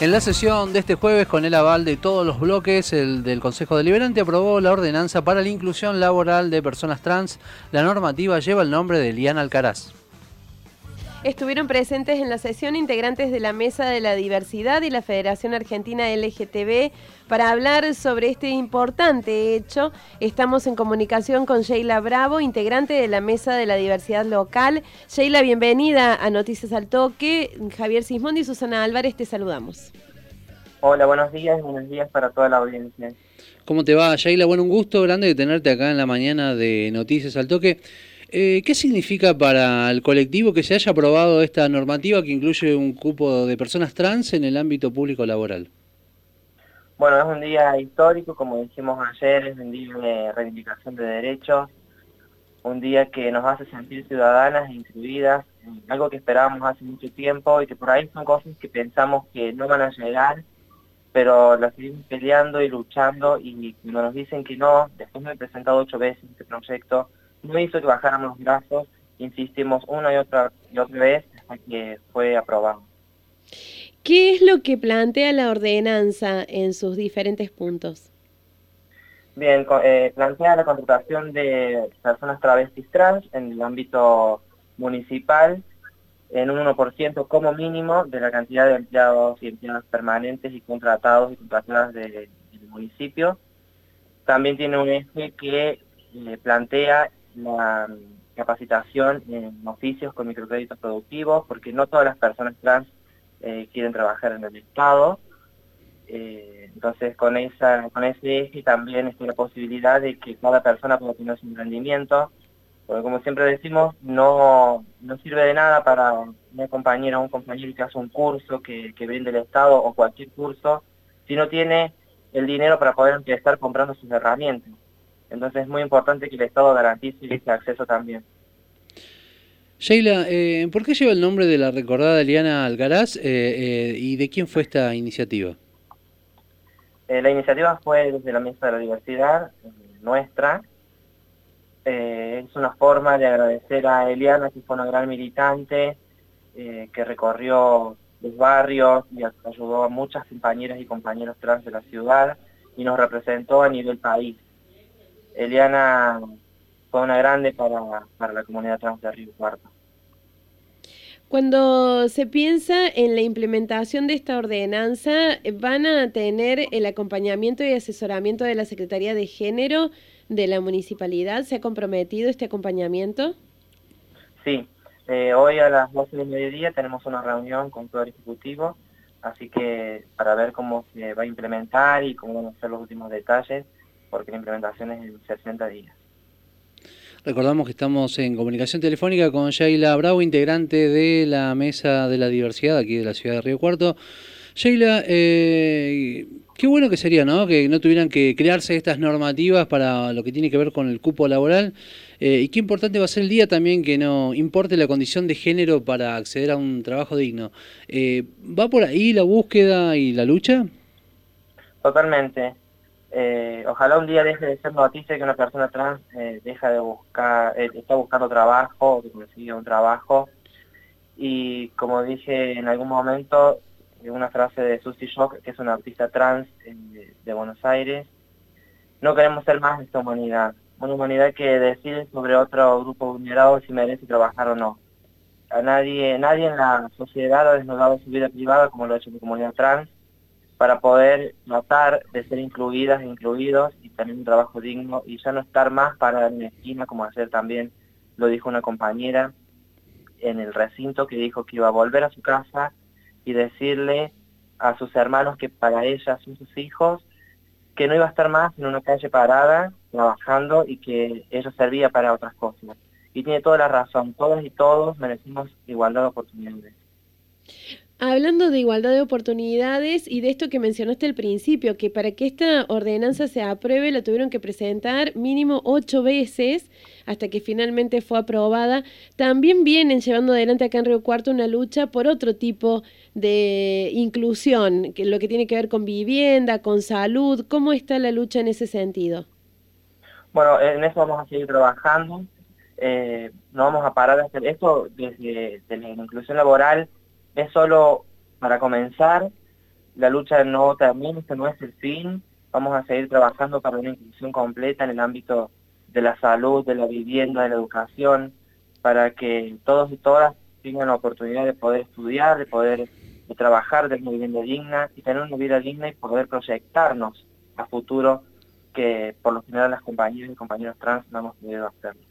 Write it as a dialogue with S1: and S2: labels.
S1: En la sesión de este jueves, con el aval de todos los bloques, el del Consejo Deliberante aprobó la ordenanza para la inclusión laboral de personas trans. La normativa lleva el nombre de Liana Alcaraz.
S2: Estuvieron presentes en la sesión integrantes de la Mesa de la Diversidad y la Federación Argentina LGTB para hablar sobre este importante hecho. Estamos en comunicación con Sheila Bravo, integrante de la Mesa de la Diversidad Local. Sheila, bienvenida a Noticias al Toque. Javier Sismondi y Susana Álvarez, te saludamos.
S3: Hola, buenos días, buenos días para toda la audiencia.
S1: ¿Cómo te va, Sheila? Bueno, un gusto grande de tenerte acá en la mañana de Noticias al Toque. Eh, ¿Qué significa para el colectivo que se haya aprobado esta normativa que incluye un cupo de personas trans en el ámbito público laboral?
S3: Bueno, es un día histórico, como dijimos ayer, es un día de reivindicación de derechos, un día que nos hace sentir ciudadanas e incluidas, algo que esperábamos hace mucho tiempo y que por ahí son cosas que pensamos que no van a llegar, pero las seguimos peleando y luchando y cuando nos dicen que no, después me he presentado ocho veces este proyecto, no hizo que bajáramos los brazos, insistimos una y otra, y otra vez hasta que fue aprobado.
S2: ¿Qué es lo que plantea la ordenanza en sus diferentes puntos?
S3: Bien, eh, plantea la contratación de personas travestis trans en el ámbito municipal en un 1% como mínimo de la cantidad de empleados y empleadas permanentes y contratados y contratadas del municipio. También tiene un eje que eh, plantea la capacitación en oficios con microcréditos productivos, porque no todas las personas trans eh, quieren trabajar en el Estado. Eh, entonces, con, esa, con ese eje también está la posibilidad de que cada persona pueda tener su emprendimiento, porque como siempre decimos, no, no sirve de nada para una compañera o un compañero que hace un curso que, que brinde el Estado o cualquier curso, si no tiene el dinero para poder empezar comprando sus herramientas. Entonces es muy importante que el Estado garantice ese acceso también.
S1: Sheila, eh, ¿por qué lleva el nombre de la recordada Eliana Algaraz eh, eh, y de quién fue esta iniciativa?
S3: la iniciativa fue desde la Mesa de la Diversidad, nuestra. es una forma de agradecer a Eliana, que fue una gran militante, que recorrió los barrios y ayudó a muchas compañeras y compañeros trans de la ciudad y nos representó a nivel país. Eliana fue una grande para, la comunidad trans de Río Cuarto.
S2: Cuando se piensa en la implementación de esta ordenanza, ¿van a tener el acompañamiento y asesoramiento de la Secretaría de Género de la municipalidad? ¿Se ha comprometido este acompañamiento?
S3: Sí, eh, hoy a las 12 del mediodía tenemos una reunión con todo el Ejecutivo, así que para ver cómo se va a implementar y cómo van a ser los últimos detalles, porque la implementación es en 60 días.
S1: Recordamos que estamos en comunicación telefónica con Sheila Bravo, integrante de la Mesa de la Diversidad aquí de la ciudad de Río Cuarto. Sheila, eh, qué bueno que sería, ¿no? Que no tuvieran que crearse estas normativas para lo que tiene que ver con el cupo laboral. Eh, y qué importante va a ser el día también que no importe la condición de género para acceder a un trabajo digno. Eh, ¿Va por ahí la búsqueda y la lucha?
S3: Totalmente. Eh, ojalá un día deje de ser noticia que una persona trans eh, deja de buscar, eh, está buscando trabajo que un trabajo. Y como dije en algún momento, una frase de Susie Shock, que es una artista trans de, Buenos Aires, no queremos ser más de esta humanidad. Una humanidad que decide sobre otro grupo vulnerado si merece trabajar o no. A nadie, nadie en la sociedad ha desnudado su vida privada como lo ha hecho la comunidad trans para poder tratar de ser incluidas e incluidos y tener un trabajo digno y ya no estar más para en la esquina, como ayer también lo dijo una compañera en el recinto que dijo que iba a volver a su casa y decirle a sus hermanos que para ellas son sus hijos, que no iba a estar más en una calle parada, trabajando y que eso servía para otras cosas. Y tiene toda la razón, todas y todos merecemos igualdad de oportunidades.
S2: Hablando de igualdad de oportunidades y de esto que mencionaste al principio, que para que esta ordenanza se apruebe la tuvieron que presentar mínimo ocho veces hasta que finalmente fue aprobada, también vienen llevando adelante acá en Río Cuarto una lucha por otro tipo de inclusión, que lo que tiene que ver con vivienda, con salud. ¿Cómo está la lucha en ese sentido?
S3: Bueno, en eso vamos a seguir trabajando. Eh, no vamos a parar de hacer esto desde, desde la inclusión laboral es solo para comenzar la lucha no termina, este no es el fin, vamos a seguir trabajando para una inclusión completa en el ámbito de la salud, de la vivienda, de la educación, para que todos y todas tengan la oportunidad de poder estudiar, de poder trabajar de una vivienda digna y tener una vida digna y poder proyectarnos a futuro que por lo general las compañeras y compañeros trans no hemos podido hacerlo.